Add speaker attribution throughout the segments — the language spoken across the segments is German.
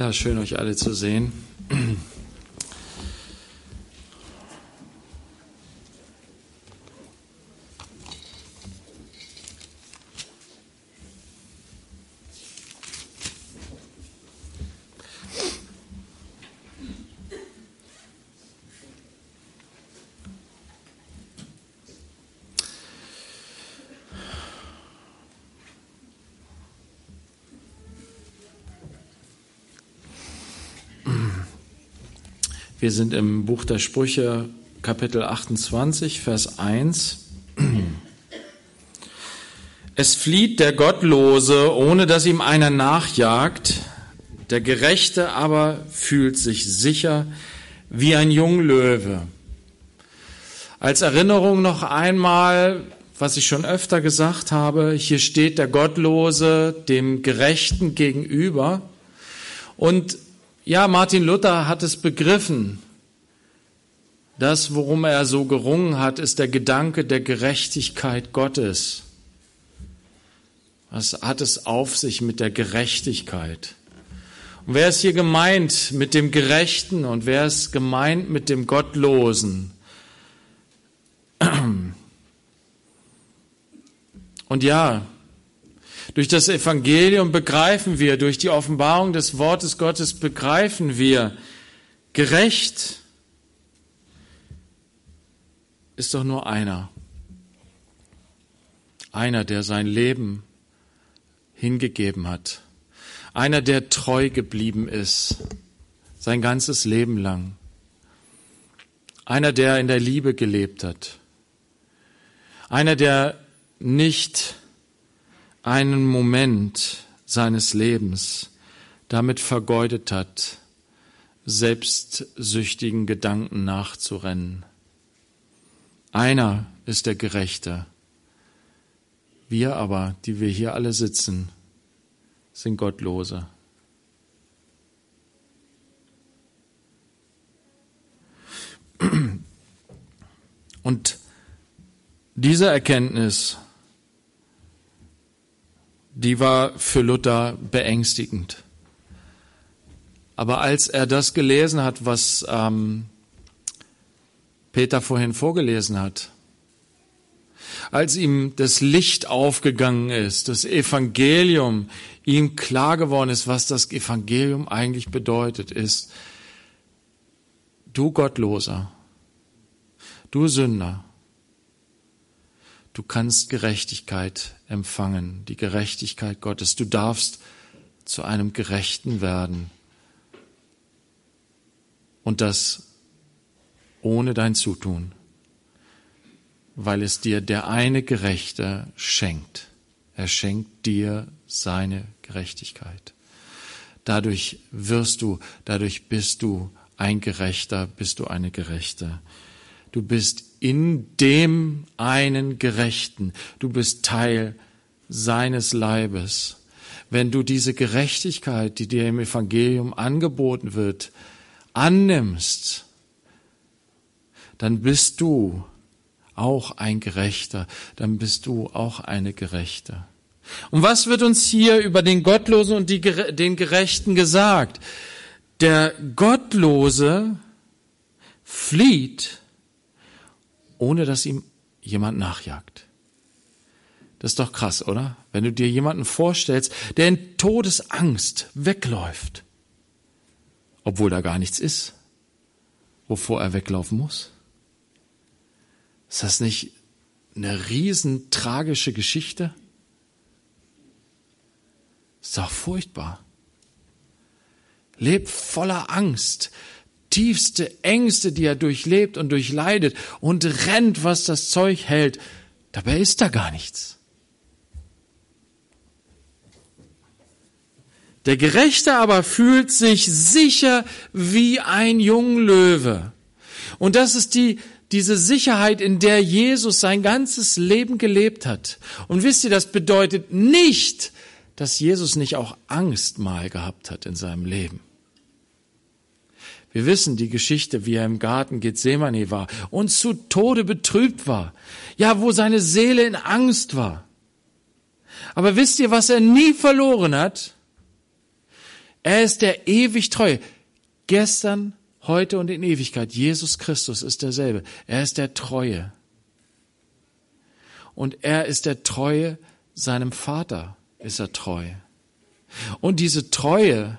Speaker 1: Ja, schön euch alle zu sehen. Wir sind im Buch der Sprüche, Kapitel 28, Vers 1. Es flieht der Gottlose, ohne dass ihm einer nachjagt, der Gerechte aber fühlt sich sicher wie ein Junglöwe. Als Erinnerung noch einmal, was ich schon öfter gesagt habe, hier steht der Gottlose dem Gerechten gegenüber. Und ja, Martin Luther hat es begriffen. Das, worum er so gerungen hat, ist der Gedanke der Gerechtigkeit Gottes. Was hat es auf sich mit der Gerechtigkeit? Und wer ist hier gemeint mit dem Gerechten und wer ist gemeint mit dem Gottlosen? Und ja, durch das Evangelium begreifen wir, durch die Offenbarung des Wortes Gottes begreifen wir, gerecht ist doch nur einer. Einer, der sein Leben hingegeben hat. Einer, der treu geblieben ist, sein ganzes Leben lang. Einer, der in der Liebe gelebt hat. Einer, der nicht einen Moment seines Lebens damit vergeudet hat, selbstsüchtigen Gedanken nachzurennen. Einer ist der Gerechte. Wir aber, die wir hier alle sitzen, sind Gottlose. Und diese Erkenntnis die war für Luther beängstigend. Aber als er das gelesen hat, was ähm, Peter vorhin vorgelesen hat, als ihm das Licht aufgegangen ist, das Evangelium ihm klar geworden ist, was das Evangelium eigentlich bedeutet, ist, du Gottloser, du Sünder, Du kannst Gerechtigkeit empfangen, die Gerechtigkeit Gottes. Du darfst zu einem Gerechten werden. Und das ohne dein Zutun, weil es dir der eine Gerechte schenkt. Er schenkt dir seine Gerechtigkeit. Dadurch wirst du, dadurch bist du ein Gerechter, bist du eine Gerechte. Du bist in dem einen Gerechten. Du bist Teil seines Leibes. Wenn du diese Gerechtigkeit, die dir im Evangelium angeboten wird, annimmst, dann bist du auch ein Gerechter, dann bist du auch eine Gerechte. Und was wird uns hier über den Gottlosen und die, den Gerechten gesagt? Der Gottlose flieht ohne dass ihm jemand nachjagt. Das ist doch krass, oder? Wenn du dir jemanden vorstellst, der in Todesangst wegläuft, obwohl da gar nichts ist, wovor er weglaufen muss. Ist das nicht eine riesen tragische Geschichte? Ist doch furchtbar. Lebt voller Angst, tiefste Ängste, die er durchlebt und durchleidet und rennt, was das Zeug hält. Dabei ist da gar nichts. Der Gerechte aber fühlt sich sicher wie ein Junglöwe. Und das ist die, diese Sicherheit, in der Jesus sein ganzes Leben gelebt hat. Und wisst ihr, das bedeutet nicht, dass Jesus nicht auch Angst mal gehabt hat in seinem Leben. Wir wissen die Geschichte, wie er im Garten Gethsemane war und zu Tode betrübt war. Ja, wo seine Seele in Angst war. Aber wisst ihr, was er nie verloren hat? Er ist der ewig treu. Gestern, heute und in Ewigkeit. Jesus Christus ist derselbe. Er ist der Treue. Und er ist der Treue seinem Vater, ist er treu. Und diese Treue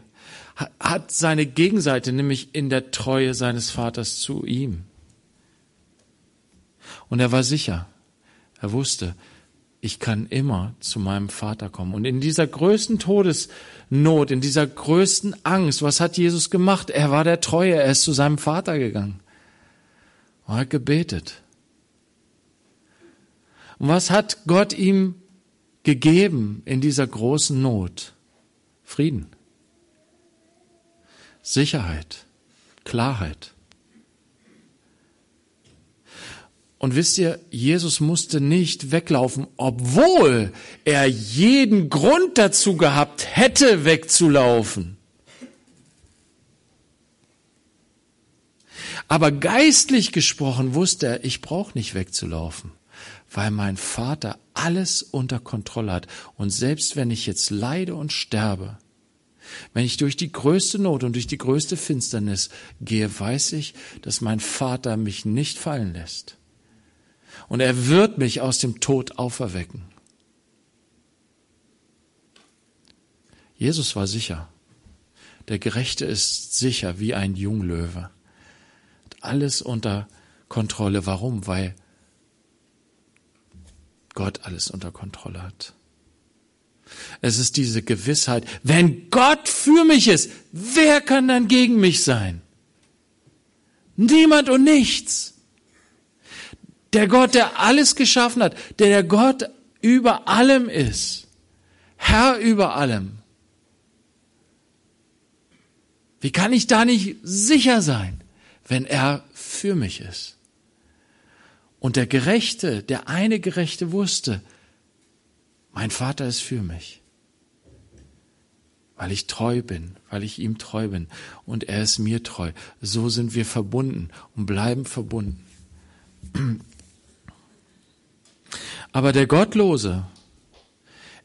Speaker 1: hat seine Gegenseite, nämlich in der Treue seines Vaters zu ihm. Und er war sicher. Er wusste, ich kann immer zu meinem Vater kommen. Und in dieser größten Todesnot, in dieser größten Angst, was hat Jesus gemacht? Er war der Treue, er ist zu seinem Vater gegangen. Und hat gebetet. Und was hat Gott ihm gegeben in dieser großen Not? Frieden, Sicherheit, Klarheit. Und wisst ihr, Jesus musste nicht weglaufen, obwohl er jeden Grund dazu gehabt hätte, wegzulaufen. Aber geistlich gesprochen wusste er, ich brauche nicht wegzulaufen, weil mein Vater alles unter Kontrolle hat. Und selbst wenn ich jetzt leide und sterbe, wenn ich durch die größte Not und durch die größte Finsternis gehe, weiß ich, dass mein Vater mich nicht fallen lässt und er wird mich aus dem Tod auferwecken. Jesus war sicher. Der Gerechte ist sicher wie ein Junglöwe. Hat alles unter Kontrolle. Warum? Weil Gott alles unter Kontrolle hat. Es ist diese Gewissheit, wenn Gott für mich ist, wer kann dann gegen mich sein? Niemand und nichts. Der Gott, der alles geschaffen hat, der der Gott über allem ist, Herr über allem. Wie kann ich da nicht sicher sein, wenn er für mich ist? Und der Gerechte, der eine Gerechte wusste, mein Vater ist für mich, weil ich treu bin, weil ich ihm treu bin und er ist mir treu. So sind wir verbunden und bleiben verbunden. Aber der Gottlose,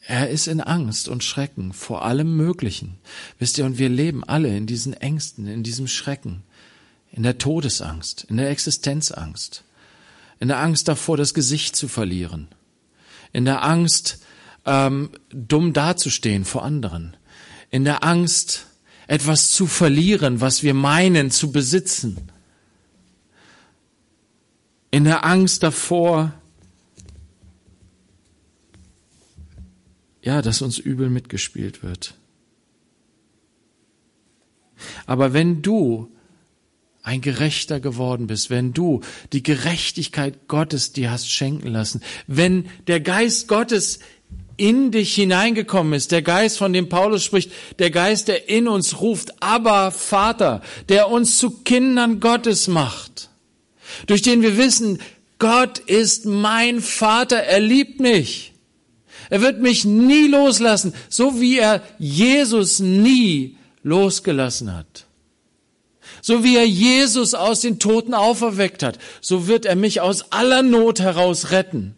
Speaker 1: er ist in Angst und Schrecken vor allem Möglichen. Wisst ihr, und wir leben alle in diesen Ängsten, in diesem Schrecken, in der Todesangst, in der Existenzangst, in der Angst davor, das Gesicht zu verlieren, in der Angst, ähm, dumm dazustehen vor anderen, in der Angst, etwas zu verlieren, was wir meinen zu besitzen, in der Angst davor, ja, dass uns übel mitgespielt wird. Aber wenn du ein Gerechter geworden bist, wenn du die Gerechtigkeit Gottes dir hast schenken lassen, wenn der Geist Gottes in dich hineingekommen ist, der Geist, von dem Paulus spricht, der Geist, der in uns ruft, aber Vater, der uns zu Kindern Gottes macht, durch den wir wissen, Gott ist mein Vater, er liebt mich. Er wird mich nie loslassen, so wie er Jesus nie losgelassen hat. So wie er Jesus aus den Toten auferweckt hat, so wird er mich aus aller Not heraus retten.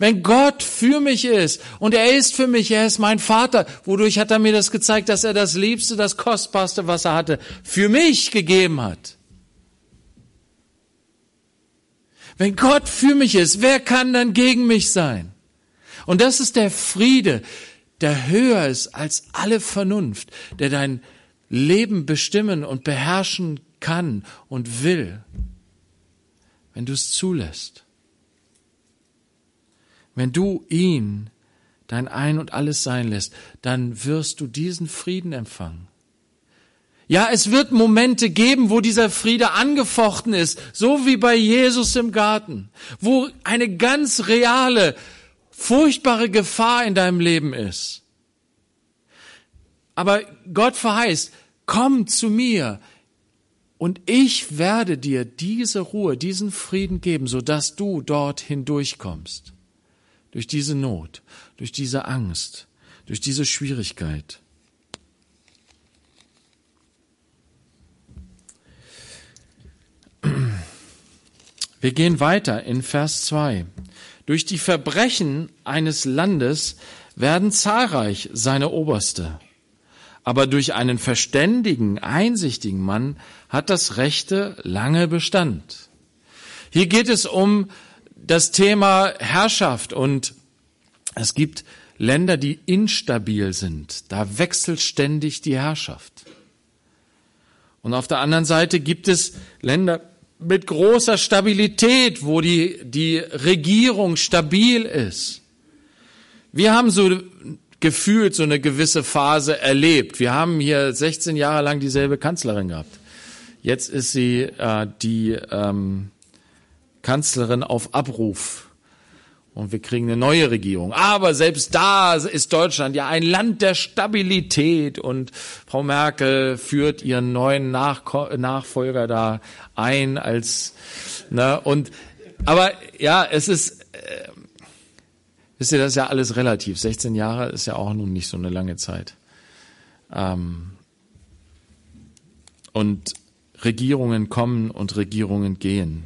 Speaker 1: Wenn Gott für mich ist und er ist für mich, er ist mein Vater, wodurch hat er mir das gezeigt, dass er das Liebste, das Kostbarste, was er hatte, für mich gegeben hat. Wenn Gott für mich ist, wer kann dann gegen mich sein? Und das ist der Friede, der höher ist als alle Vernunft, der dein Leben bestimmen und beherrschen kann und will, wenn du es zulässt. Wenn du ihn dein Ein und alles sein lässt, dann wirst du diesen Frieden empfangen. Ja, es wird Momente geben, wo dieser Friede angefochten ist, so wie bei Jesus im Garten, wo eine ganz reale furchtbare Gefahr in deinem Leben ist. Aber Gott verheißt, komm zu mir und ich werde dir diese Ruhe, diesen Frieden geben, sodass du dort hindurchkommst. Durch diese Not, durch diese Angst, durch diese Schwierigkeit. Wir gehen weiter in Vers 2. Durch die Verbrechen eines Landes werden zahlreich seine Oberste. aber durch einen verständigen, einsichtigen Mann hat das Rechte lange Bestand. Hier geht es um das Thema Herrschaft und es gibt Länder, die instabil sind. Da wechselt ständig die Herrschaft. Und auf der anderen Seite gibt es Länder mit großer Stabilität, wo die, die Regierung stabil ist. Wir haben so gefühlt so eine gewisse Phase erlebt. Wir haben hier 16 Jahre lang dieselbe Kanzlerin gehabt. Jetzt ist sie äh, die ähm, Kanzlerin auf Abruf. Und wir kriegen eine neue Regierung. Aber selbst da ist Deutschland ja ein Land der Stabilität und Frau Merkel führt ihren neuen Nachko Nachfolger da ein als, ne, und, aber ja, es ist, äh, wisst ihr, das ist ja alles relativ. 16 Jahre ist ja auch nun nicht so eine lange Zeit. Ähm, und Regierungen kommen und Regierungen gehen.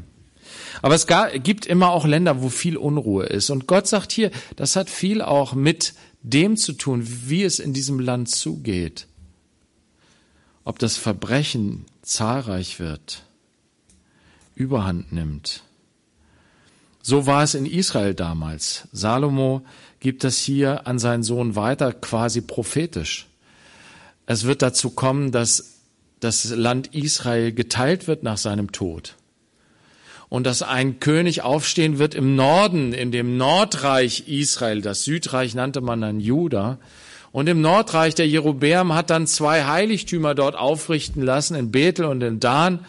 Speaker 1: Aber es gibt immer auch Länder, wo viel Unruhe ist. Und Gott sagt hier, das hat viel auch mit dem zu tun, wie es in diesem Land zugeht. Ob das Verbrechen zahlreich wird, überhand nimmt. So war es in Israel damals. Salomo gibt das hier an seinen Sohn weiter, quasi prophetisch. Es wird dazu kommen, dass das Land Israel geteilt wird nach seinem Tod und dass ein König aufstehen wird im Norden, in dem Nordreich Israel. Das Südreich nannte man dann Juda. Und im Nordreich der Jerobeam hat dann zwei Heiligtümer dort aufrichten lassen, in Bethel und in Dan,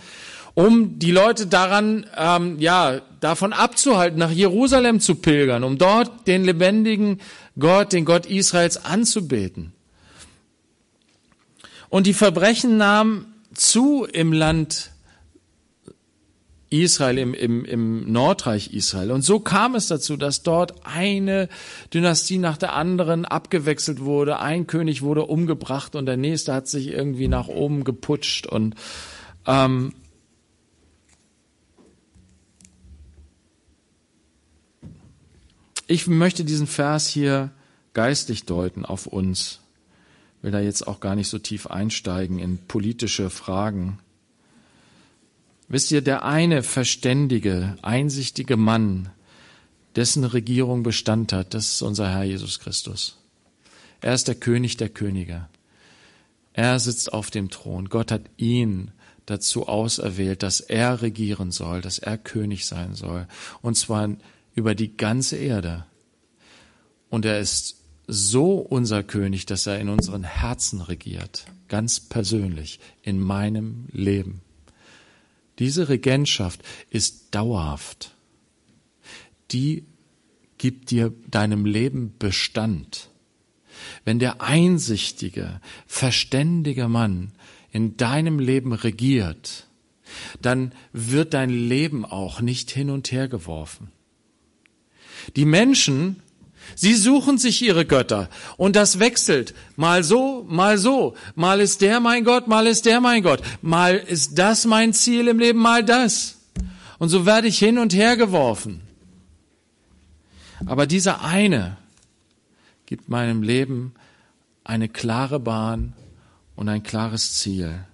Speaker 1: um die Leute daran, ähm, ja, davon abzuhalten, nach Jerusalem zu pilgern, um dort den lebendigen Gott, den Gott Israels anzubeten. Und die Verbrechen nahmen zu im Land Israel, im, im, im Nordreich Israel. Und so kam es dazu, dass dort eine Dynastie nach der anderen abgewechselt wurde. Ein König wurde umgebracht und der nächste hat sich irgendwie nach oben geputscht. Und ähm, ich möchte diesen Vers hier geistlich deuten auf uns. Will da jetzt auch gar nicht so tief einsteigen in politische Fragen. Wisst ihr, der eine verständige, einsichtige Mann, dessen Regierung Bestand hat, das ist unser Herr Jesus Christus. Er ist der König der Könige. Er sitzt auf dem Thron. Gott hat ihn dazu auserwählt, dass er regieren soll, dass er König sein soll. Und zwar über die ganze Erde. Und er ist so unser König, dass er in unseren Herzen regiert. Ganz persönlich. In meinem Leben. Diese Regentschaft ist dauerhaft. Die gibt dir deinem Leben Bestand. Wenn der einsichtige, verständige Mann in deinem Leben regiert, dann wird dein Leben auch nicht hin und her geworfen. Die Menschen Sie suchen sich ihre Götter und das wechselt. Mal so, mal so. Mal ist der mein Gott, mal ist der mein Gott. Mal ist das mein Ziel im Leben, mal das. Und so werde ich hin und her geworfen. Aber dieser eine gibt meinem Leben eine klare Bahn und ein klares Ziel.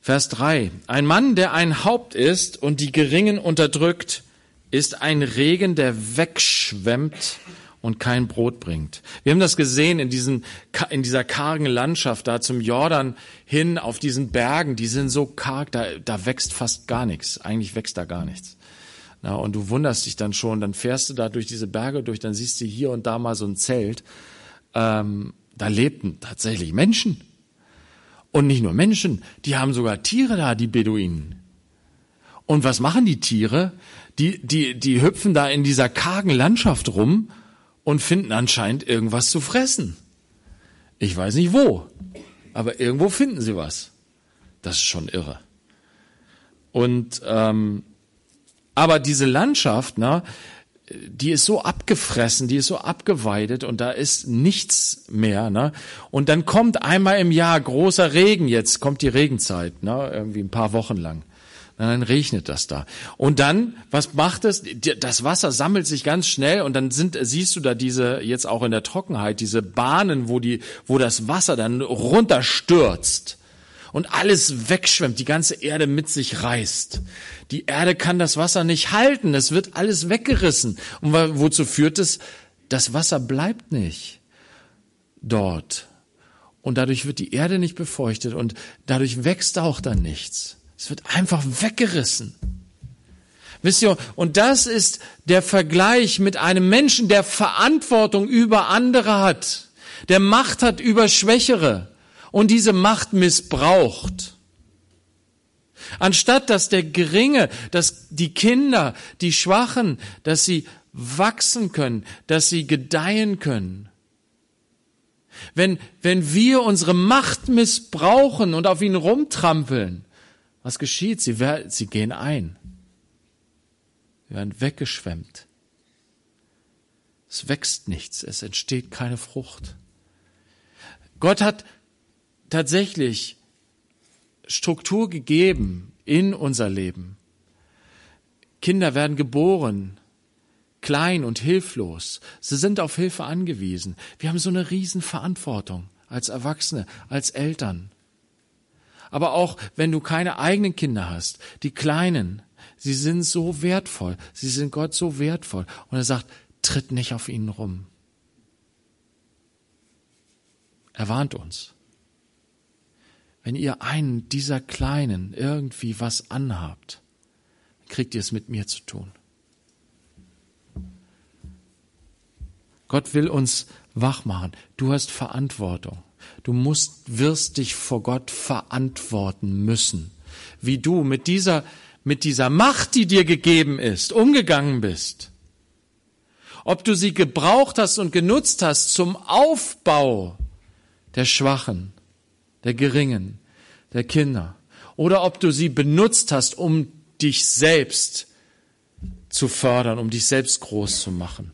Speaker 1: Vers 3. Ein Mann, der ein Haupt ist und die Geringen unterdrückt, ist ein Regen, der wegschwemmt und kein Brot bringt. Wir haben das gesehen in, diesen, in dieser kargen Landschaft da zum Jordan hin auf diesen Bergen. Die sind so karg, da, da wächst fast gar nichts. Eigentlich wächst da gar nichts. Na, und du wunderst dich dann schon, dann fährst du da durch diese Berge durch, dann siehst du hier und da mal so ein Zelt. Ähm, da lebten tatsächlich Menschen. Und nicht nur Menschen, die haben sogar Tiere da, die Beduinen. Und was machen die Tiere? Die, die, die hüpfen da in dieser kargen Landschaft rum und finden anscheinend irgendwas zu fressen. Ich weiß nicht wo, aber irgendwo finden sie was. Das ist schon irre. Und ähm, aber diese Landschaft, ne, die ist so abgefressen, die ist so abgeweidet und da ist nichts mehr. Ne? Und dann kommt einmal im Jahr großer Regen, jetzt kommt die Regenzeit, ne? irgendwie ein paar Wochen lang dann regnet das da. Und dann, was macht es? Das Wasser sammelt sich ganz schnell und dann sind, siehst du da diese, jetzt auch in der Trockenheit, diese Bahnen, wo die, wo das Wasser dann runterstürzt und alles wegschwemmt, die ganze Erde mit sich reißt. Die Erde kann das Wasser nicht halten, es wird alles weggerissen. Und wozu führt es? Das Wasser bleibt nicht dort. Und dadurch wird die Erde nicht befeuchtet und dadurch wächst auch dann nichts. Es wird einfach weggerissen. Wisst ihr, und das ist der Vergleich mit einem Menschen, der Verantwortung über andere hat, der Macht hat über Schwächere und diese Macht missbraucht. Anstatt dass der Geringe, dass die Kinder, die Schwachen, dass sie wachsen können, dass sie gedeihen können. Wenn, wenn wir unsere Macht missbrauchen und auf ihn rumtrampeln, was geschieht? Sie, werden, sie gehen ein. Sie werden weggeschwemmt. Es wächst nichts, es entsteht keine Frucht. Gott hat tatsächlich Struktur gegeben in unser Leben. Kinder werden geboren, klein und hilflos. Sie sind auf Hilfe angewiesen. Wir haben so eine Riesenverantwortung als Erwachsene, als Eltern. Aber auch wenn du keine eigenen Kinder hast, die Kleinen, sie sind so wertvoll, sie sind Gott so wertvoll. Und er sagt, tritt nicht auf ihnen rum. Er warnt uns. Wenn ihr einen dieser Kleinen irgendwie was anhabt, kriegt ihr es mit mir zu tun. Gott will uns wach machen. Du hast Verantwortung. Du musst, wirst dich vor Gott verantworten müssen. Wie du mit dieser, mit dieser Macht, die dir gegeben ist, umgegangen bist. Ob du sie gebraucht hast und genutzt hast zum Aufbau der Schwachen, der Geringen, der Kinder. Oder ob du sie benutzt hast, um dich selbst zu fördern, um dich selbst groß zu machen.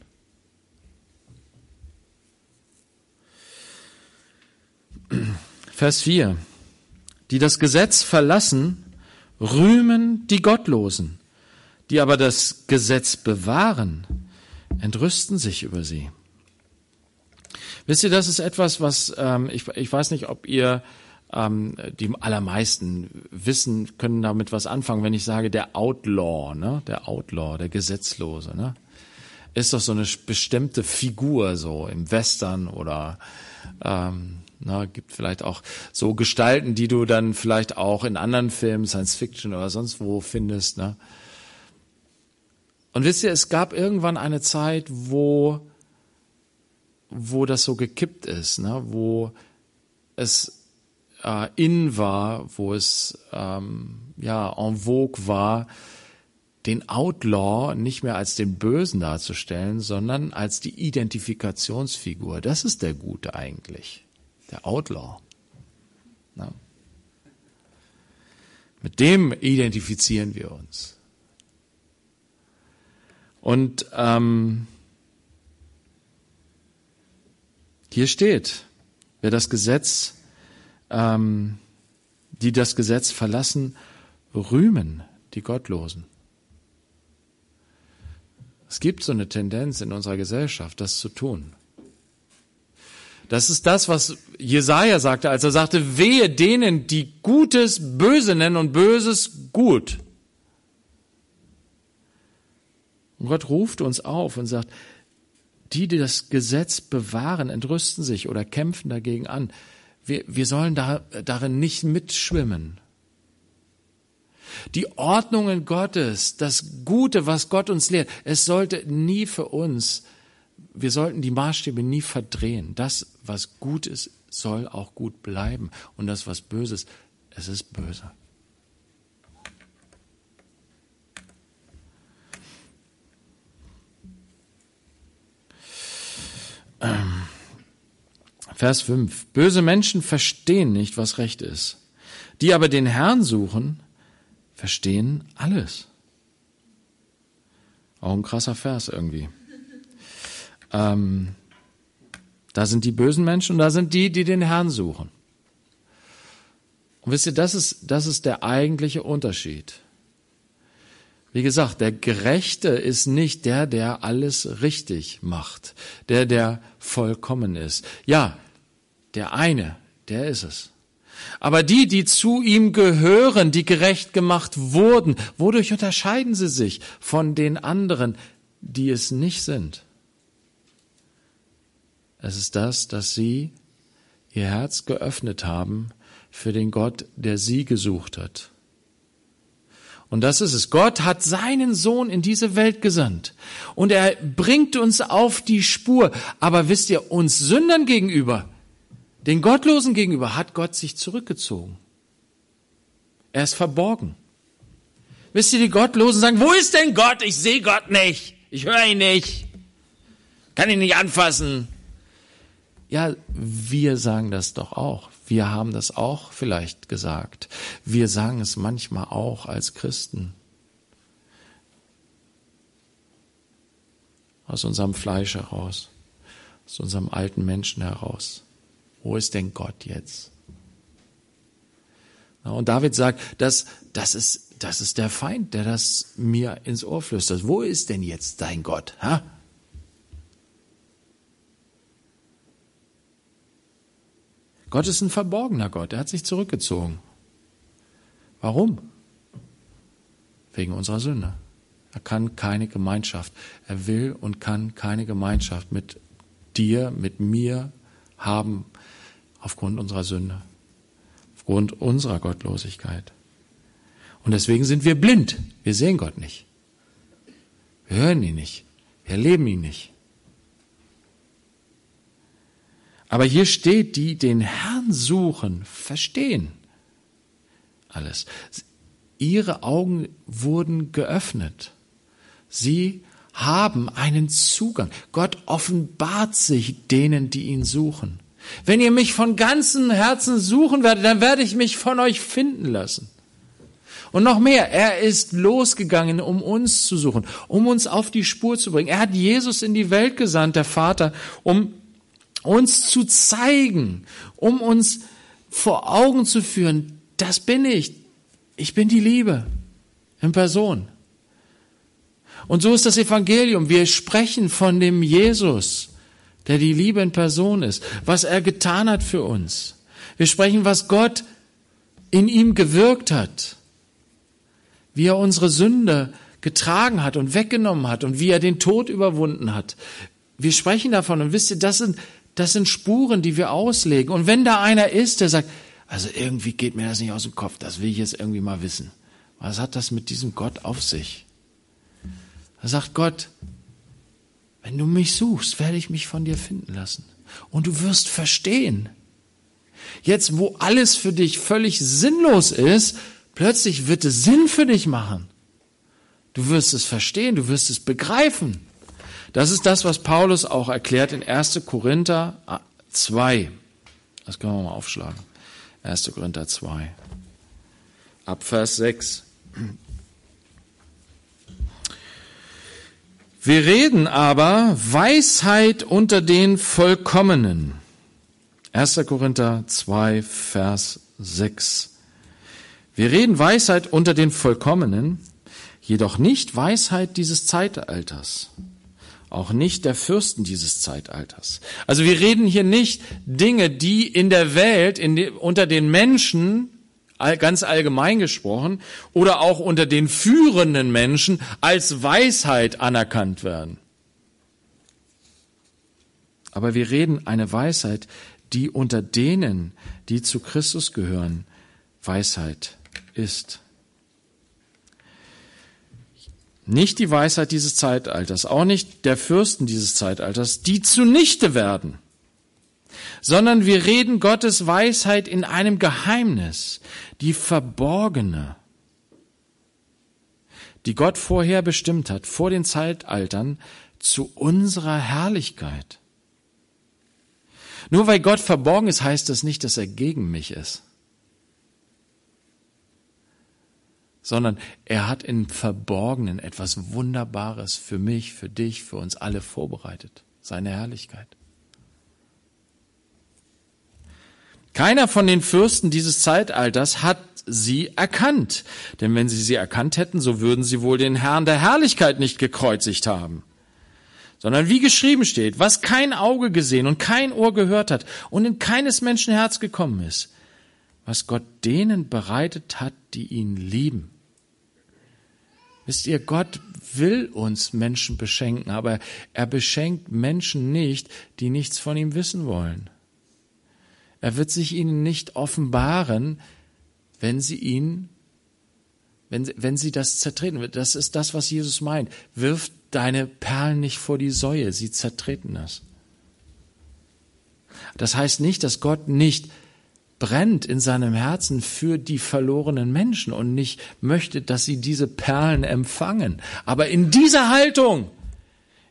Speaker 1: Vers 4. Die das Gesetz verlassen, rühmen die Gottlosen, die aber das Gesetz bewahren, entrüsten sich über sie. Wisst ihr, das ist etwas, was ähm, ich, ich weiß nicht, ob ihr ähm, die allermeisten wissen, können damit was anfangen, wenn ich sage, der Outlaw, ne? der Outlaw, der Gesetzlose, ne? ist doch so eine bestimmte Figur so im Western oder ähm, na, gibt vielleicht auch so Gestalten, die du dann vielleicht auch in anderen Filmen, Science Fiction oder sonst wo findest. Ne? Und wisst ihr, es gab irgendwann eine Zeit, wo, wo das so gekippt ist, ne? wo es äh, in war, wo es ähm, ja en vogue war, den Outlaw nicht mehr als den Bösen darzustellen, sondern als die Identifikationsfigur. Das ist der Gute eigentlich der Outlaw. Na? Mit dem identifizieren wir uns. Und ähm, hier steht, wer das Gesetz, ähm, die das Gesetz verlassen, rühmen die Gottlosen. Es gibt so eine Tendenz in unserer Gesellschaft, das zu tun. Das ist das, was Jesaja sagte, als er sagte, wehe denen, die Gutes böse nennen und Böses gut. Und Gott ruft uns auf und sagt, die, die das Gesetz bewahren, entrüsten sich oder kämpfen dagegen an. Wir, wir sollen da, darin nicht mitschwimmen. Die Ordnungen Gottes, das Gute, was Gott uns lehrt, es sollte nie für uns wir sollten die Maßstäbe nie verdrehen. Das, was gut ist, soll auch gut bleiben. Und das, was böse ist, es ist böse. Ähm, Vers 5. Böse Menschen verstehen nicht, was recht ist. Die aber den Herrn suchen, verstehen alles. Auch ein krasser Vers irgendwie. Ähm, da sind die bösen Menschen und da sind die, die den Herrn suchen. Und wisst ihr, das ist, das ist der eigentliche Unterschied. Wie gesagt, der Gerechte ist nicht der, der alles richtig macht, der, der vollkommen ist. Ja, der eine, der ist es. Aber die, die zu ihm gehören, die gerecht gemacht wurden, wodurch unterscheiden sie sich von den anderen, die es nicht sind? Es ist das, dass sie ihr Herz geöffnet haben für den Gott, der sie gesucht hat. Und das ist es. Gott hat seinen Sohn in diese Welt gesandt. Und er bringt uns auf die Spur. Aber wisst ihr, uns Sündern gegenüber, den Gottlosen gegenüber, hat Gott sich zurückgezogen. Er ist verborgen. Wisst ihr, die Gottlosen sagen, wo ist denn Gott? Ich sehe Gott nicht. Ich höre ihn nicht. Kann ihn nicht anfassen. Ja, wir sagen das doch auch. Wir haben das auch vielleicht gesagt. Wir sagen es manchmal auch als Christen. Aus unserem Fleisch heraus, aus unserem alten Menschen heraus. Wo ist denn Gott jetzt? Und David sagt, das, das, ist, das ist der Feind, der das mir ins Ohr flüstert. Wo ist denn jetzt dein Gott? Ha? Gott ist ein verborgener Gott. Er hat sich zurückgezogen. Warum? Wegen unserer Sünde. Er kann keine Gemeinschaft. Er will und kann keine Gemeinschaft mit dir, mit mir haben aufgrund unserer Sünde, aufgrund unserer Gottlosigkeit. Und deswegen sind wir blind. Wir sehen Gott nicht. Wir hören ihn nicht. Wir erleben ihn nicht. Aber hier steht, die den Herrn suchen, verstehen alles. Ihre Augen wurden geöffnet. Sie haben einen Zugang. Gott offenbart sich denen, die ihn suchen. Wenn ihr mich von ganzem Herzen suchen werdet, dann werde ich mich von euch finden lassen. Und noch mehr, er ist losgegangen, um uns zu suchen, um uns auf die Spur zu bringen. Er hat Jesus in die Welt gesandt, der Vater, um uns zu zeigen, um uns vor Augen zu führen, das bin ich. Ich bin die Liebe in Person. Und so ist das Evangelium. Wir sprechen von dem Jesus, der die Liebe in Person ist, was er getan hat für uns. Wir sprechen, was Gott in ihm gewirkt hat, wie er unsere Sünde getragen hat und weggenommen hat und wie er den Tod überwunden hat. Wir sprechen davon und wisst ihr, das sind das sind Spuren, die wir auslegen. Und wenn da einer ist, der sagt, also irgendwie geht mir das nicht aus dem Kopf, das will ich jetzt irgendwie mal wissen. Was hat das mit diesem Gott auf sich? Da sagt Gott, wenn du mich suchst, werde ich mich von dir finden lassen. Und du wirst verstehen. Jetzt, wo alles für dich völlig sinnlos ist, plötzlich wird es Sinn für dich machen. Du wirst es verstehen, du wirst es begreifen. Das ist das, was Paulus auch erklärt in 1. Korinther 2. Das können wir mal aufschlagen. 1. Korinther 2. Ab Vers 6. Wir reden aber Weisheit unter den Vollkommenen. 1. Korinther 2, Vers 6. Wir reden Weisheit unter den Vollkommenen, jedoch nicht Weisheit dieses Zeitalters auch nicht der Fürsten dieses Zeitalters. Also wir reden hier nicht Dinge, die in der Welt, in unter den Menschen, ganz allgemein gesprochen, oder auch unter den führenden Menschen als Weisheit anerkannt werden. Aber wir reden eine Weisheit, die unter denen, die zu Christus gehören, Weisheit ist. Nicht die Weisheit dieses Zeitalters, auch nicht der Fürsten dieses Zeitalters, die zunichte werden, sondern wir reden Gottes Weisheit in einem Geheimnis, die verborgene, die Gott vorher bestimmt hat, vor den Zeitaltern, zu unserer Herrlichkeit. Nur weil Gott verborgen ist, heißt das nicht, dass er gegen mich ist. Sondern er hat im Verborgenen etwas Wunderbares für mich, für dich, für uns alle vorbereitet. Seine Herrlichkeit. Keiner von den Fürsten dieses Zeitalters hat sie erkannt. Denn wenn sie sie erkannt hätten, so würden sie wohl den Herrn der Herrlichkeit nicht gekreuzigt haben. Sondern wie geschrieben steht, was kein Auge gesehen und kein Ohr gehört hat und in keines Menschen Herz gekommen ist, was Gott denen bereitet hat, die ihn lieben. Wisst ihr, Gott will uns Menschen beschenken, aber er beschenkt Menschen nicht, die nichts von ihm wissen wollen. Er wird sich ihnen nicht offenbaren, wenn sie ihn, wenn, wenn sie das zertreten. Das ist das, was Jesus meint. Wirf deine Perlen nicht vor die Säue, sie zertreten das. Das heißt nicht, dass Gott nicht brennt in seinem Herzen für die verlorenen Menschen und nicht möchte, dass sie diese Perlen empfangen. Aber in dieser Haltung,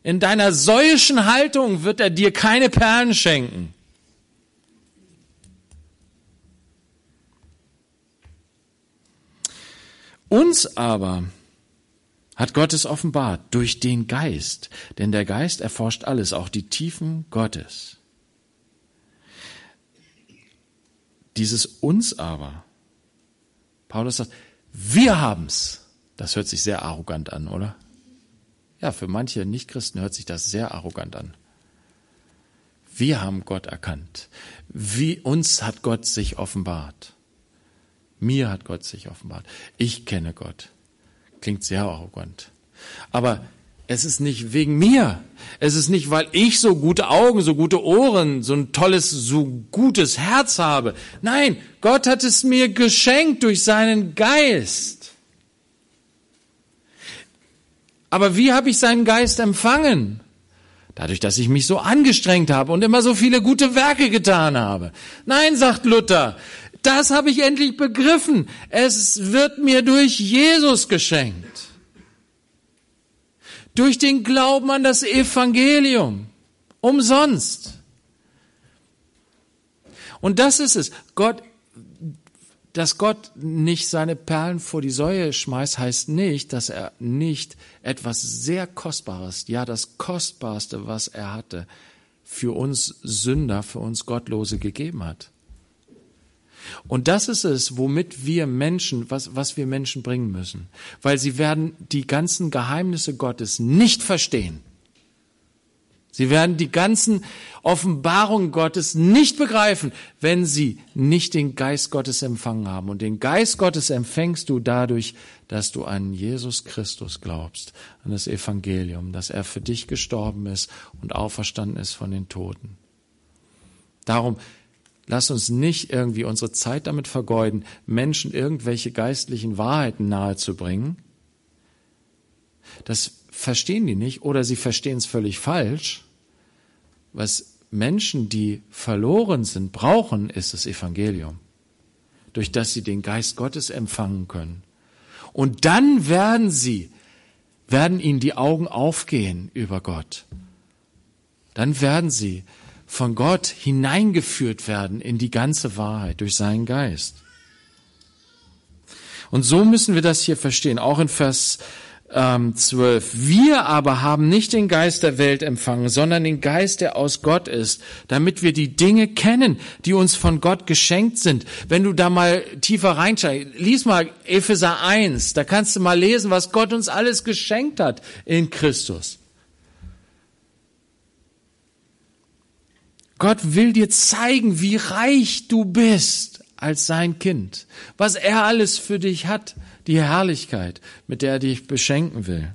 Speaker 1: in deiner säuischen Haltung wird er dir keine Perlen schenken. Uns aber hat Gott es offenbart durch den Geist, denn der Geist erforscht alles, auch die Tiefen Gottes. Dieses uns aber, Paulus sagt, wir haben's. Das hört sich sehr arrogant an, oder? Ja, für manche Nichtchristen hört sich das sehr arrogant an. Wir haben Gott erkannt. Wie uns hat Gott sich offenbart. Mir hat Gott sich offenbart. Ich kenne Gott. Klingt sehr arrogant. Aber es ist nicht wegen mir. Es ist nicht, weil ich so gute Augen, so gute Ohren, so ein tolles, so gutes Herz habe. Nein, Gott hat es mir geschenkt durch seinen Geist. Aber wie habe ich seinen Geist empfangen? Dadurch, dass ich mich so angestrengt habe und immer so viele gute Werke getan habe. Nein, sagt Luther, das habe ich endlich begriffen. Es wird mir durch Jesus geschenkt. Durch den Glauben an das Evangelium. Umsonst. Und das ist es. Gott, dass Gott nicht seine Perlen vor die Säue schmeißt, heißt nicht, dass er nicht etwas sehr Kostbares, ja das Kostbarste, was er hatte, für uns Sünder, für uns Gottlose gegeben hat. Und das ist es, womit wir Menschen, was, was wir Menschen bringen müssen. Weil sie werden die ganzen Geheimnisse Gottes nicht verstehen. Sie werden die ganzen Offenbarungen Gottes nicht begreifen, wenn sie nicht den Geist Gottes empfangen haben. Und den Geist Gottes empfängst du dadurch, dass du an Jesus Christus glaubst, an das Evangelium, dass er für dich gestorben ist und auferstanden ist von den Toten. Darum Lass uns nicht irgendwie unsere Zeit damit vergeuden, Menschen irgendwelche geistlichen Wahrheiten nahezubringen. Das verstehen die nicht oder sie verstehen es völlig falsch. Was Menschen, die verloren sind, brauchen, ist das Evangelium, durch das sie den Geist Gottes empfangen können. Und dann werden sie, werden ihnen die Augen aufgehen über Gott. Dann werden sie von Gott hineingeführt werden in die ganze Wahrheit durch seinen Geist. Und so müssen wir das hier verstehen, auch in Vers ähm, 12. Wir aber haben nicht den Geist der Welt empfangen, sondern den Geist, der aus Gott ist, damit wir die Dinge kennen, die uns von Gott geschenkt sind. Wenn du da mal tiefer reinsteigst, lies mal Epheser 1, da kannst du mal lesen, was Gott uns alles geschenkt hat in Christus. Gott will dir zeigen, wie reich du bist als sein Kind, was er alles für dich hat, die Herrlichkeit, mit der er dich beschenken will.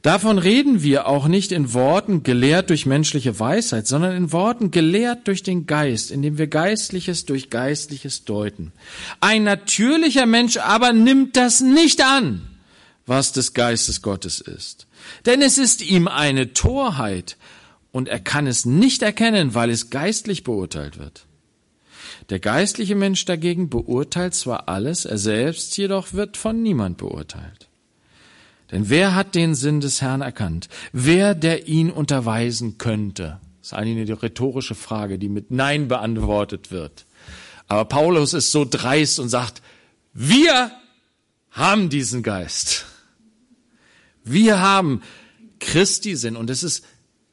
Speaker 1: Davon reden wir auch nicht in Worten gelehrt durch menschliche Weisheit, sondern in Worten gelehrt durch den Geist, indem wir Geistliches durch Geistliches deuten. Ein natürlicher Mensch aber nimmt das nicht an, was des Geistes Gottes ist. Denn es ist ihm eine Torheit, und er kann es nicht erkennen, weil es geistlich beurteilt wird. Der geistliche Mensch dagegen beurteilt zwar alles, er selbst jedoch wird von niemand beurteilt. Denn wer hat den Sinn des Herrn erkannt? Wer, der ihn unterweisen könnte? Das ist eigentlich eine rhetorische Frage, die mit Nein beantwortet wird. Aber Paulus ist so dreist und sagt, wir haben diesen Geist. Wir haben Christi Sinn und es ist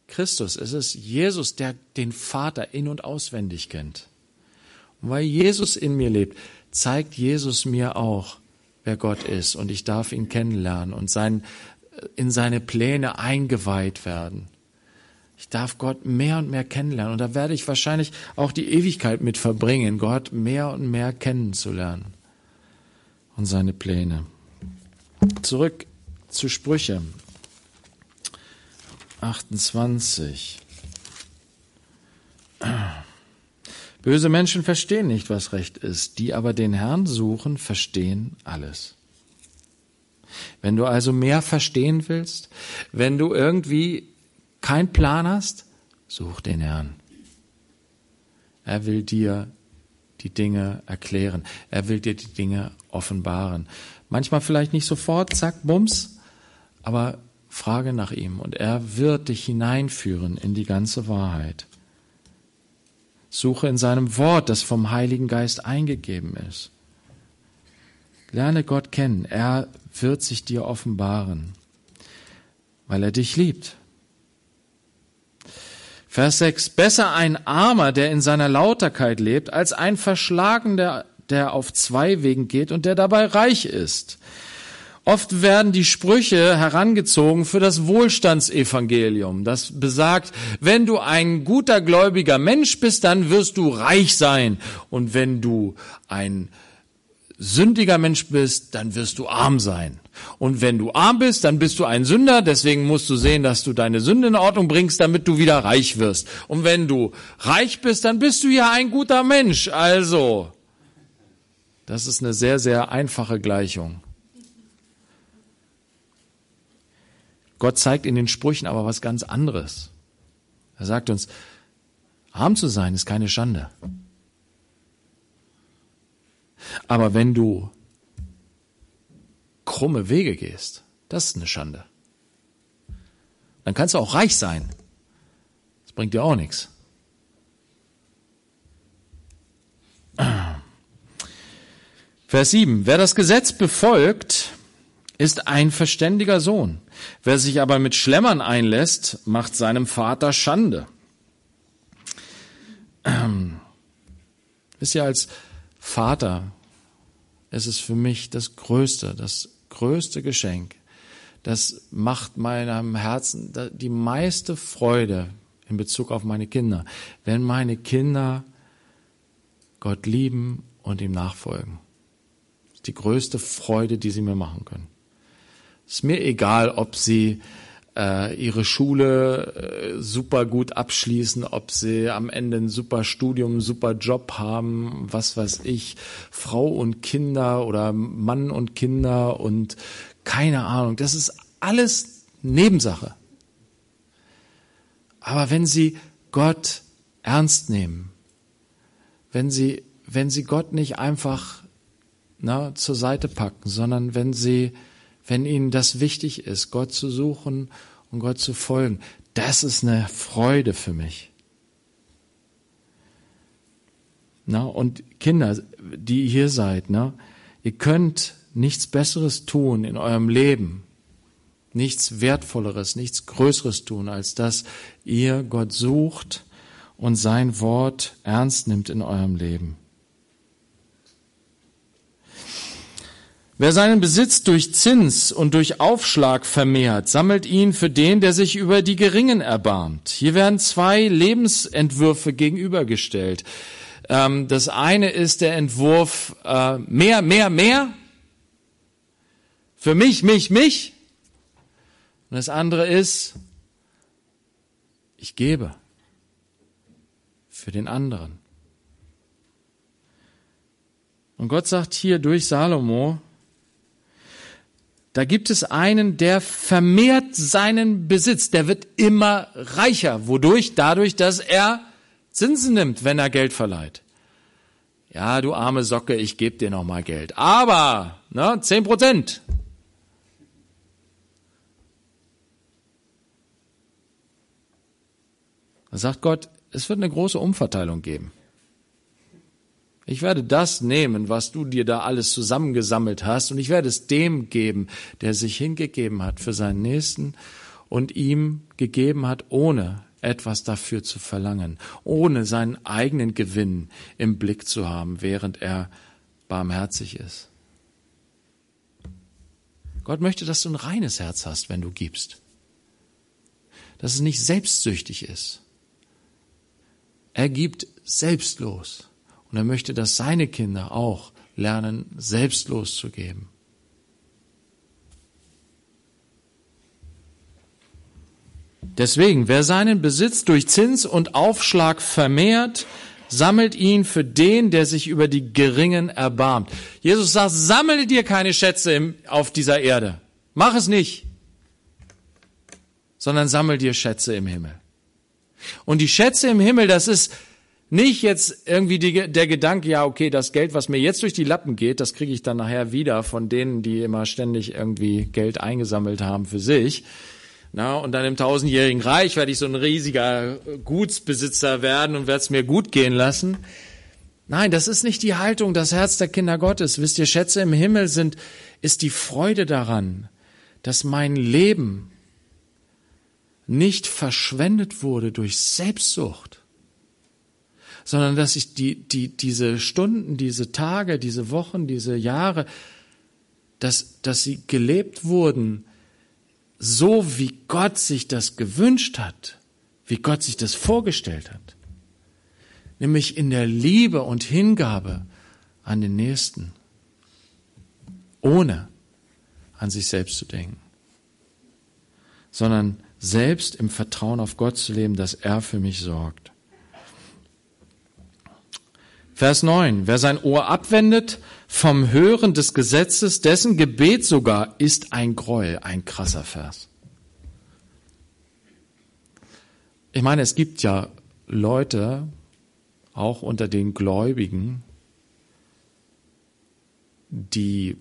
Speaker 1: Christus. Es ist Jesus, der den Vater in und auswendig kennt. Und weil Jesus in mir lebt, zeigt Jesus mir auch, wer Gott ist. Und ich darf ihn kennenlernen und sein, in seine Pläne eingeweiht werden. Ich darf Gott mehr und mehr kennenlernen. Und da werde ich wahrscheinlich auch die Ewigkeit mit verbringen, Gott mehr und mehr kennenzulernen. Und seine Pläne. Zurück zu Sprüche. 28. Böse Menschen verstehen nicht, was recht ist, die aber den Herrn suchen, verstehen alles. Wenn du also mehr verstehen willst, wenn du irgendwie keinen Plan hast, such den Herrn. Er will dir die Dinge erklären. Er will dir die Dinge offenbaren. Manchmal vielleicht nicht sofort, zack, bums, aber frage nach ihm und er wird dich hineinführen in die ganze Wahrheit. Suche in seinem Wort, das vom Heiligen Geist eingegeben ist. Lerne Gott kennen. Er wird sich dir offenbaren, weil er dich liebt. Vers 6. Besser ein Armer, der in seiner Lauterkeit lebt, als ein Verschlagener, der auf zwei Wegen geht und der dabei reich ist. Oft werden die Sprüche herangezogen für das Wohlstandsevangelium. Das besagt, wenn du ein guter gläubiger Mensch bist, dann wirst du reich sein. Und wenn du ein sündiger Mensch bist, dann wirst du arm sein. Und wenn du arm bist, dann bist du ein Sünder, deswegen musst du sehen, dass du deine Sünde in Ordnung bringst, damit du wieder reich wirst. Und wenn du reich bist, dann bist du ja ein guter Mensch. Also, das ist eine sehr, sehr einfache Gleichung. Gott zeigt in den Sprüchen aber was ganz anderes. Er sagt uns, arm zu sein ist keine Schande. Aber wenn du krumme Wege gehst, das ist eine Schande. Dann kannst du auch reich sein. Das bringt dir auch nichts. Vers 7. Wer das Gesetz befolgt, ist ein verständiger Sohn. Wer sich aber mit Schlemmern einlässt, macht seinem Vater Schande. Ähm, wisst ihr, als Vater ist es für mich das Größte, das größte Geschenk. Das macht meinem Herzen die meiste Freude in Bezug auf meine Kinder, wenn meine Kinder Gott lieben und ihm nachfolgen. Das ist die größte Freude, die sie mir machen können. Ist mir egal, ob sie äh, ihre Schule äh, super gut abschließen, ob sie am Ende ein super Studium, super Job haben, was weiß ich, Frau und Kinder oder Mann und Kinder und keine Ahnung. Das ist alles Nebensache. Aber wenn sie Gott ernst nehmen, wenn sie, wenn sie Gott nicht einfach na, zur Seite packen, sondern wenn sie wenn ihnen das wichtig ist, Gott zu suchen und Gott zu folgen, das ist eine Freude für mich. Na, und Kinder, die hier seid, na, ihr könnt nichts Besseres tun in eurem Leben, nichts Wertvolleres, nichts Größeres tun, als dass ihr Gott sucht und sein Wort ernst nimmt in eurem Leben. Wer seinen Besitz durch Zins und durch Aufschlag vermehrt, sammelt ihn für den, der sich über die Geringen erbarmt. Hier werden zwei Lebensentwürfe gegenübergestellt. Ähm, das eine ist der Entwurf äh, mehr, mehr, mehr. Für mich, mich, mich. Und das andere ist, ich gebe für den anderen. Und Gott sagt hier durch Salomo, da gibt es einen, der vermehrt seinen Besitz, der wird immer reicher. Wodurch? Dadurch, dass er Zinsen nimmt, wenn er Geld verleiht. Ja, du arme Socke, ich gebe dir noch mal Geld. Aber, ne, zehn Prozent. Da sagt Gott, es wird eine große Umverteilung geben. Ich werde das nehmen, was du dir da alles zusammengesammelt hast, und ich werde es dem geben, der sich hingegeben hat für seinen Nächsten und ihm gegeben hat, ohne etwas dafür zu verlangen, ohne seinen eigenen Gewinn im Blick zu haben, während er barmherzig ist. Gott möchte, dass du ein reines Herz hast, wenn du gibst. Dass es nicht selbstsüchtig ist. Er gibt selbstlos. Und er möchte, dass seine Kinder auch lernen, selbstlos zu geben. Deswegen, wer seinen Besitz durch Zins und Aufschlag vermehrt, sammelt ihn für den, der sich über die Geringen erbarmt. Jesus sagt, sammle dir keine Schätze auf dieser Erde. Mach es nicht. Sondern sammel dir Schätze im Himmel. Und die Schätze im Himmel, das ist nicht jetzt irgendwie die, der Gedanke, ja, okay, das Geld, was mir jetzt durch die Lappen geht, das kriege ich dann nachher wieder von denen, die immer ständig irgendwie Geld eingesammelt haben für sich. Na, und dann im tausendjährigen Reich werde ich so ein riesiger Gutsbesitzer werden und werde es mir gut gehen lassen. Nein, das ist nicht die Haltung, das Herz der Kinder Gottes. Wisst ihr, Schätze im Himmel sind, ist die Freude daran, dass mein Leben nicht verschwendet wurde durch Selbstsucht, sondern dass ich die, die, diese Stunden, diese Tage, diese Wochen, diese Jahre, dass, dass sie gelebt wurden, so wie Gott sich das gewünscht hat, wie Gott sich das vorgestellt hat. Nämlich in der Liebe und Hingabe an den Nächsten, ohne an sich selbst zu denken, sondern selbst im Vertrauen auf Gott zu leben, dass er für mich sorgt. Vers 9. Wer sein Ohr abwendet vom Hören des Gesetzes, dessen Gebet sogar ist ein Gräuel, ein krasser Vers. Ich meine, es gibt ja Leute, auch unter den Gläubigen, die,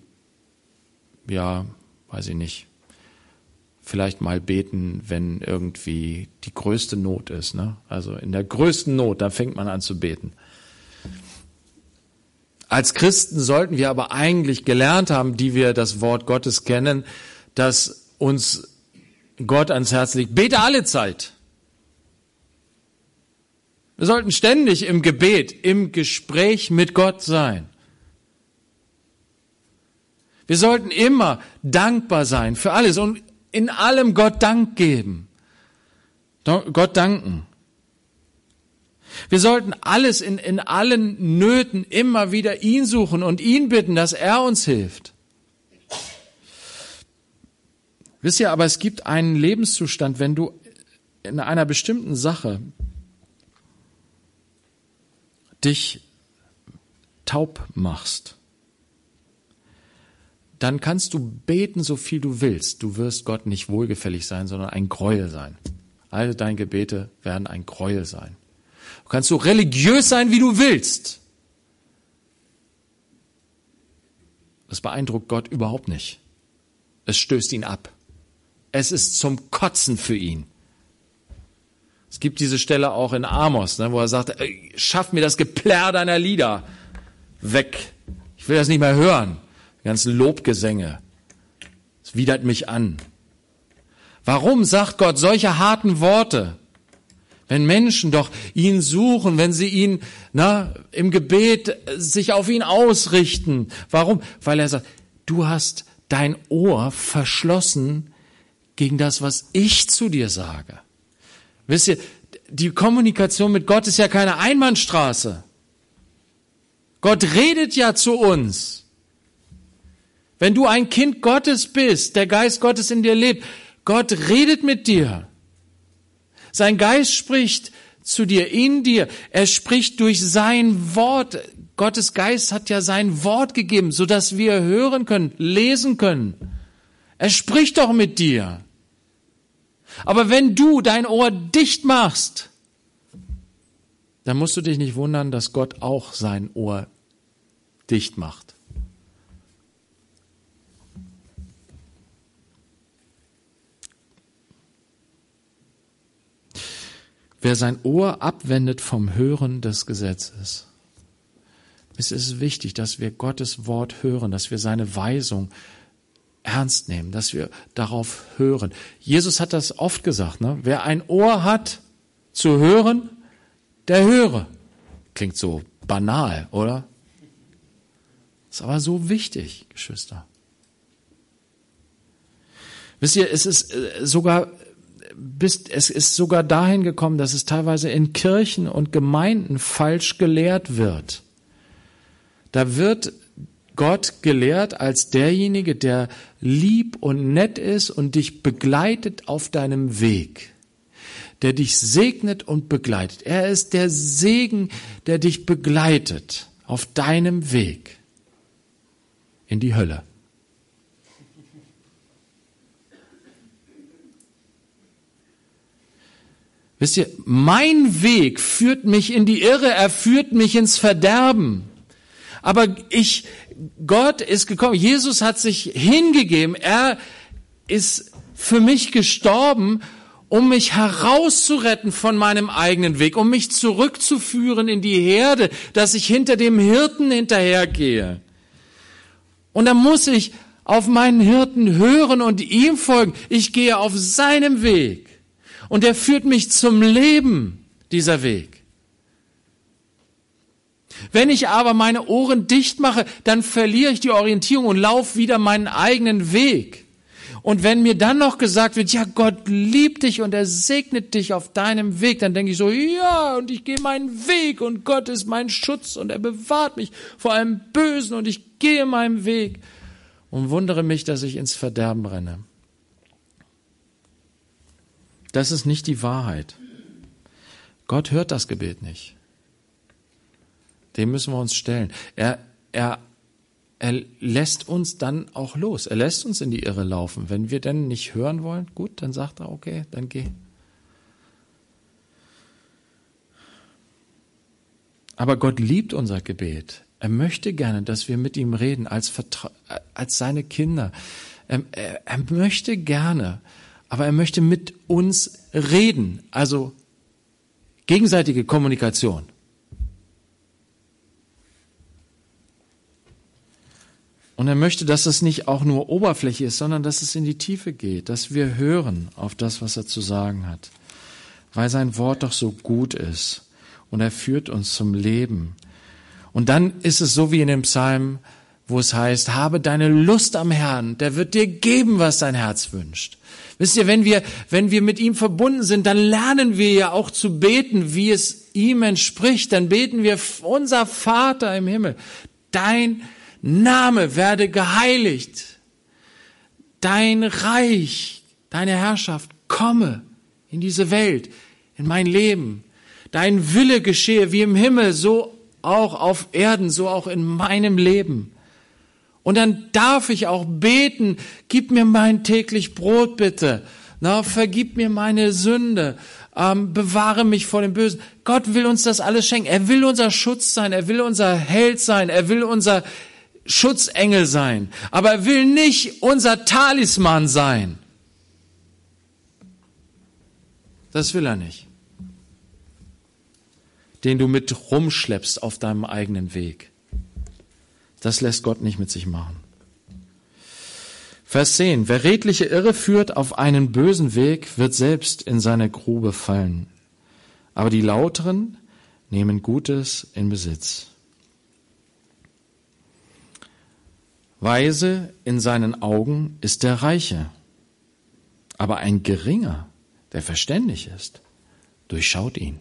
Speaker 1: ja, weiß ich nicht, vielleicht mal beten, wenn irgendwie die größte Not ist. Ne? Also in der größten Not, da fängt man an zu beten. Als Christen sollten wir aber eigentlich gelernt haben, die wir das Wort Gottes kennen, dass uns Gott ans Herz legt. Bete alle Zeit. Wir sollten ständig im Gebet, im Gespräch mit Gott sein. Wir sollten immer dankbar sein für alles und in allem Gott Dank geben. Gott danken. Wir sollten alles in, in allen Nöten immer wieder ihn suchen und ihn bitten, dass er uns hilft. Wisst ihr, aber es gibt einen Lebenszustand, wenn du in einer bestimmten Sache dich taub machst, dann kannst du beten, so viel du willst. Du wirst Gott nicht wohlgefällig sein, sondern ein Gräuel sein. Alle deine Gebete werden ein Gräuel sein. Du kannst so religiös sein, wie du willst. Das beeindruckt Gott überhaupt nicht. Es stößt ihn ab. Es ist zum Kotzen für ihn. Es gibt diese Stelle auch in Amos, ne, wo er sagt, schaff mir das Geplärr deiner Lieder weg. Ich will das nicht mehr hören. Die ganzen Lobgesänge. Es widert mich an. Warum sagt Gott solche harten Worte? Wenn Menschen doch ihn suchen, wenn sie ihn na, im Gebet sich auf ihn ausrichten. Warum? Weil er sagt, du hast dein Ohr verschlossen gegen das, was ich zu dir sage. Wisst ihr, die Kommunikation mit Gott ist ja keine Einbahnstraße. Gott redet ja zu uns. Wenn du ein Kind Gottes bist, der Geist Gottes in dir lebt, Gott redet mit dir. Sein Geist spricht zu dir, in dir. Er spricht durch sein Wort. Gottes Geist hat ja sein Wort gegeben, so dass wir hören können, lesen können. Er spricht doch mit dir. Aber wenn du dein Ohr dicht machst, dann musst du dich nicht wundern, dass Gott auch sein Ohr dicht macht. Wer sein Ohr abwendet vom Hören des Gesetzes. Es ist wichtig, dass wir Gottes Wort hören, dass wir seine Weisung ernst nehmen, dass wir darauf hören. Jesus hat das oft gesagt, ne? wer ein Ohr hat zu hören, der höre. Klingt so banal, oder? Ist aber so wichtig, Geschwister. Wisst ihr, es ist äh, sogar bis, es ist sogar dahin gekommen, dass es teilweise in Kirchen und Gemeinden falsch gelehrt wird. Da wird Gott gelehrt als derjenige, der lieb und nett ist und dich begleitet auf deinem Weg, der dich segnet und begleitet. Er ist der Segen, der dich begleitet auf deinem Weg in die Hölle. Wisst ihr, mein Weg führt mich in die Irre, er führt mich ins Verderben. Aber ich, Gott ist gekommen, Jesus hat sich hingegeben, er ist für mich gestorben, um mich herauszuretten von meinem eigenen Weg, um mich zurückzuführen in die Herde, dass ich hinter dem Hirten hinterhergehe. Und da muss ich auf meinen Hirten hören und ihm folgen. Ich gehe auf seinem Weg. Und er führt mich zum Leben, dieser Weg. Wenn ich aber meine Ohren dicht mache, dann verliere ich die Orientierung und laufe wieder meinen eigenen Weg. Und wenn mir dann noch gesagt wird, ja, Gott liebt dich und er segnet dich auf deinem Weg, dann denke ich so, ja, und ich gehe meinen Weg und Gott ist mein Schutz und er bewahrt mich vor allem Bösen und ich gehe meinen Weg und wundere mich, dass ich ins Verderben renne. Das ist nicht die Wahrheit. Gott hört das Gebet nicht. Dem müssen wir uns stellen. Er, er, er lässt uns dann auch los. Er lässt uns in die Irre laufen. Wenn wir denn nicht hören wollen, gut, dann sagt er, okay, dann geh. Aber Gott liebt unser Gebet. Er möchte gerne, dass wir mit ihm reden als, Vertra als seine Kinder. Er, er, er möchte gerne, aber er möchte mit uns reden, also gegenseitige Kommunikation. Und er möchte, dass das nicht auch nur Oberfläche ist, sondern dass es in die Tiefe geht, dass wir hören auf das, was er zu sagen hat, weil sein Wort doch so gut ist und er führt uns zum Leben. Und dann ist es so wie in dem Psalm, wo es heißt, habe deine Lust am Herrn, der wird dir geben, was dein Herz wünscht. Wisst ihr, wenn wir, wenn wir mit ihm verbunden sind, dann lernen wir ja auch zu beten, wie es ihm entspricht. Dann beten wir, unser Vater im Himmel, dein Name werde geheiligt. Dein Reich, deine Herrschaft komme in diese Welt, in mein Leben. Dein Wille geschehe wie im Himmel, so auch auf Erden, so auch in meinem Leben. Und dann darf ich auch beten, gib mir mein täglich Brot bitte. Na, vergib mir meine Sünde. Ähm, bewahre mich vor dem Bösen. Gott will uns das alles schenken. Er will unser Schutz sein. Er will unser Held sein. Er will unser Schutzengel sein. Aber er will nicht unser Talisman sein. Das will er nicht. Den du mit rumschleppst auf deinem eigenen Weg. Das lässt Gott nicht mit sich machen. Vers 10. Wer redliche Irre führt auf einen bösen Weg, wird selbst in seine Grube fallen. Aber die Lauteren nehmen Gutes in Besitz. Weise in seinen Augen ist der Reiche, aber ein Geringer, der verständig ist, durchschaut ihn.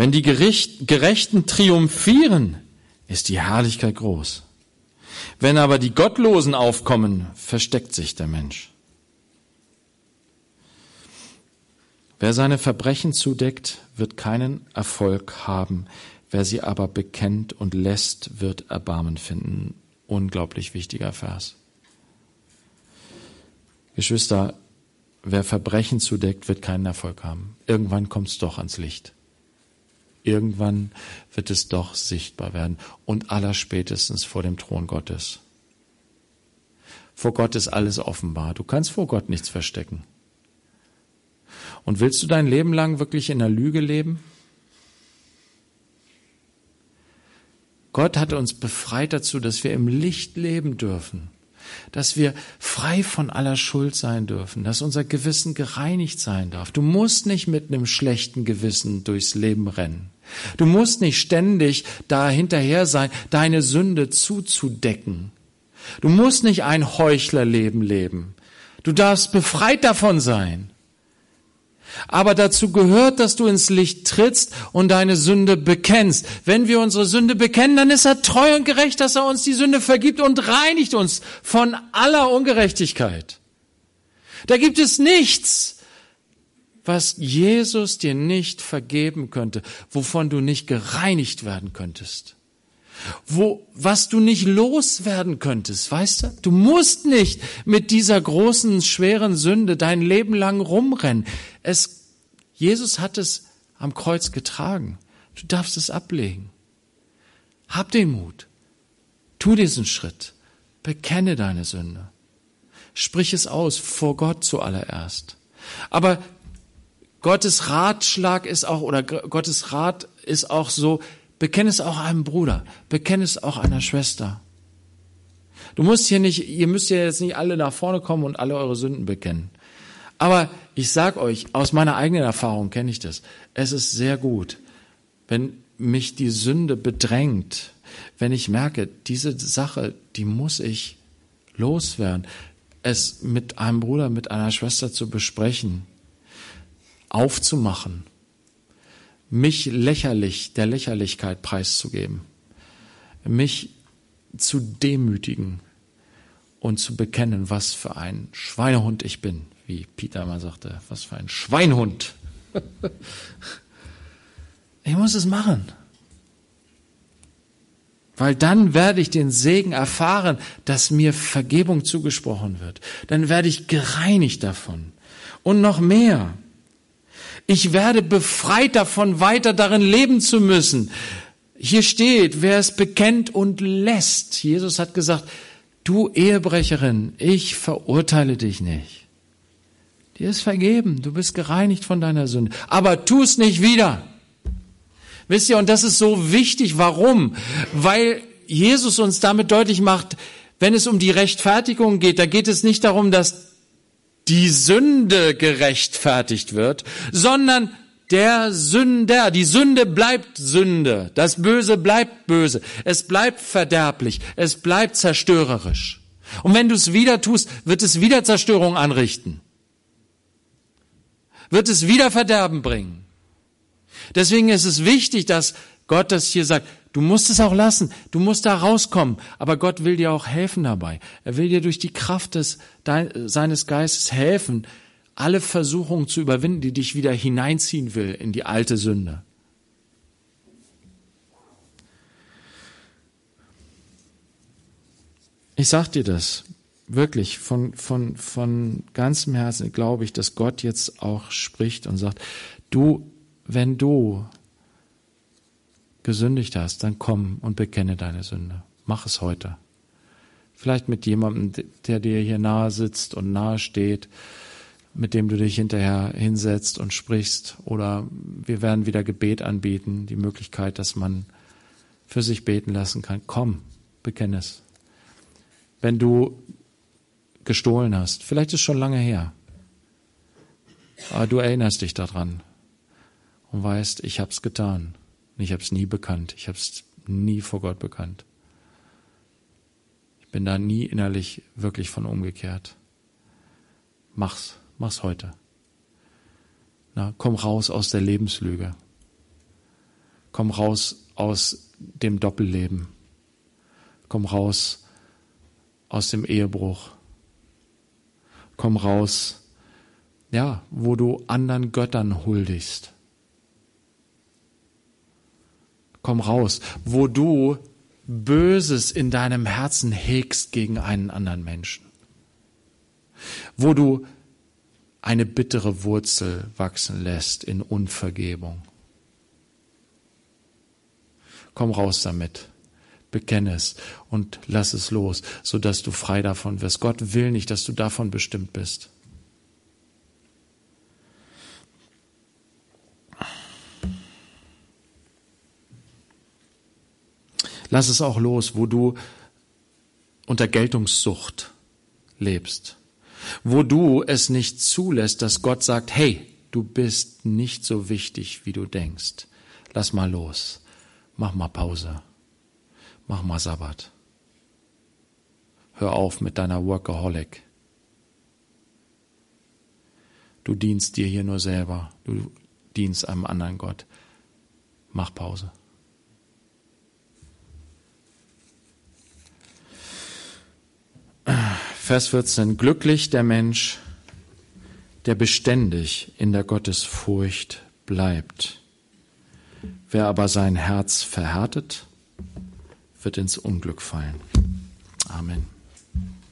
Speaker 1: Wenn die Gerechten triumphieren, ist die Herrlichkeit groß. Wenn aber die Gottlosen aufkommen, versteckt sich der Mensch. Wer seine Verbrechen zudeckt, wird keinen Erfolg haben. Wer sie aber bekennt und lässt, wird Erbarmen finden. Unglaublich wichtiger Vers. Geschwister, wer Verbrechen zudeckt, wird keinen Erfolg haben. Irgendwann kommt es doch ans Licht. Irgendwann wird es doch sichtbar werden und allerspätestens vor dem Thron Gottes. Vor Gott ist alles offenbar. Du kannst vor Gott nichts verstecken. Und willst du dein Leben lang wirklich in der Lüge leben? Gott hat uns befreit dazu, dass wir im Licht leben dürfen, dass wir frei von aller Schuld sein dürfen, dass unser Gewissen gereinigt sein darf. Du musst nicht mit einem schlechten Gewissen durchs Leben rennen. Du musst nicht ständig da hinterher sein, deine Sünde zuzudecken. Du musst nicht ein Heuchlerleben leben. Du darfst befreit davon sein. Aber dazu gehört, dass du ins Licht trittst und deine Sünde bekennst. Wenn wir unsere Sünde bekennen, dann ist er treu und gerecht, dass er uns die Sünde vergibt und reinigt uns von aller Ungerechtigkeit. Da gibt es nichts, was Jesus dir nicht vergeben könnte, wovon du nicht gereinigt werden könntest. Wo, was du nicht loswerden könntest, weißt du? Du musst nicht mit dieser großen, schweren Sünde dein Leben lang rumrennen. Es, Jesus hat es am Kreuz getragen. Du darfst es ablegen. Hab den Mut. Tu diesen Schritt. Bekenne deine Sünde. Sprich es aus vor Gott zuallererst. Aber Gottes Ratschlag ist auch, oder Gottes Rat ist auch so, bekenne es auch einem Bruder, bekenne es auch einer Schwester. Du musst hier nicht, ihr müsst ja jetzt nicht alle nach vorne kommen und alle eure Sünden bekennen. Aber ich sag euch, aus meiner eigenen Erfahrung kenne ich das. Es ist sehr gut, wenn mich die Sünde bedrängt, wenn ich merke, diese Sache, die muss ich loswerden, es mit einem Bruder, mit einer Schwester zu besprechen, aufzumachen, mich lächerlich, der Lächerlichkeit preiszugeben, mich zu demütigen und zu bekennen, was für ein Schweinehund ich bin, wie Peter mal sagte, was für ein Schweinhund. ich muss es machen. Weil dann werde ich den Segen erfahren, dass mir Vergebung zugesprochen wird. Dann werde ich gereinigt davon. Und noch mehr. Ich werde befreit davon, weiter darin leben zu müssen. Hier steht, wer es bekennt und lässt. Jesus hat gesagt, du Ehebrecherin, ich verurteile dich nicht. Dir ist vergeben, du bist gereinigt von deiner Sünde. Aber tu es nicht wieder. Wisst ihr, und das ist so wichtig. Warum? Weil Jesus uns damit deutlich macht, wenn es um die Rechtfertigung geht, da geht es nicht darum, dass die Sünde gerechtfertigt wird, sondern der Sünder. Die Sünde bleibt Sünde. Das Böse bleibt böse. Es bleibt verderblich. Es bleibt zerstörerisch. Und wenn du es wieder tust, wird es wieder Zerstörung anrichten. Wird es wieder Verderben bringen. Deswegen ist es wichtig, dass Gott das hier sagt, Du musst es auch lassen. Du musst da rauskommen. Aber Gott will dir auch helfen dabei. Er will dir durch die Kraft des, seines Geistes helfen, alle Versuchungen zu überwinden, die dich wieder hineinziehen will in die alte Sünde. Ich sag dir das wirklich von, von, von ganzem Herzen glaube ich, dass Gott jetzt auch spricht und sagt, du, wenn du gesündigt hast, dann komm und bekenne deine Sünde. Mach es heute. Vielleicht mit jemandem, der dir hier nahe sitzt und nahe steht, mit dem du dich hinterher hinsetzt und sprichst. Oder wir werden wieder Gebet anbieten, die Möglichkeit, dass man für sich beten lassen kann. Komm, bekenne es. Wenn du gestohlen hast, vielleicht ist es schon lange her, aber du erinnerst dich daran und weißt, ich hab's getan. Und ich habe es nie bekannt. Ich habe es nie vor Gott bekannt. Ich bin da nie innerlich wirklich von umgekehrt. Mach's, mach's heute. Na, komm raus aus der Lebenslüge. Komm raus aus dem Doppelleben. Komm raus aus dem Ehebruch. Komm raus, ja, wo du anderen Göttern huldigst. komm raus, wo du Böses in deinem Herzen hegst gegen einen anderen Menschen, wo du eine bittere Wurzel wachsen lässt in Unvergebung. Komm raus damit, bekenne es und lass es los, sodass du frei davon wirst. Gott will nicht, dass du davon bestimmt bist. Lass es auch los, wo du unter Geltungssucht lebst, wo du es nicht zulässt, dass Gott sagt, hey, du bist nicht so wichtig, wie du denkst. Lass mal los. Mach mal Pause. Mach mal Sabbat. Hör auf mit deiner Workaholic. Du dienst dir hier nur selber. Du dienst einem anderen Gott. Mach Pause. Vers 14. Glücklich der Mensch, der beständig in der Gottesfurcht bleibt. Wer aber sein Herz verhärtet, wird ins Unglück fallen. Amen.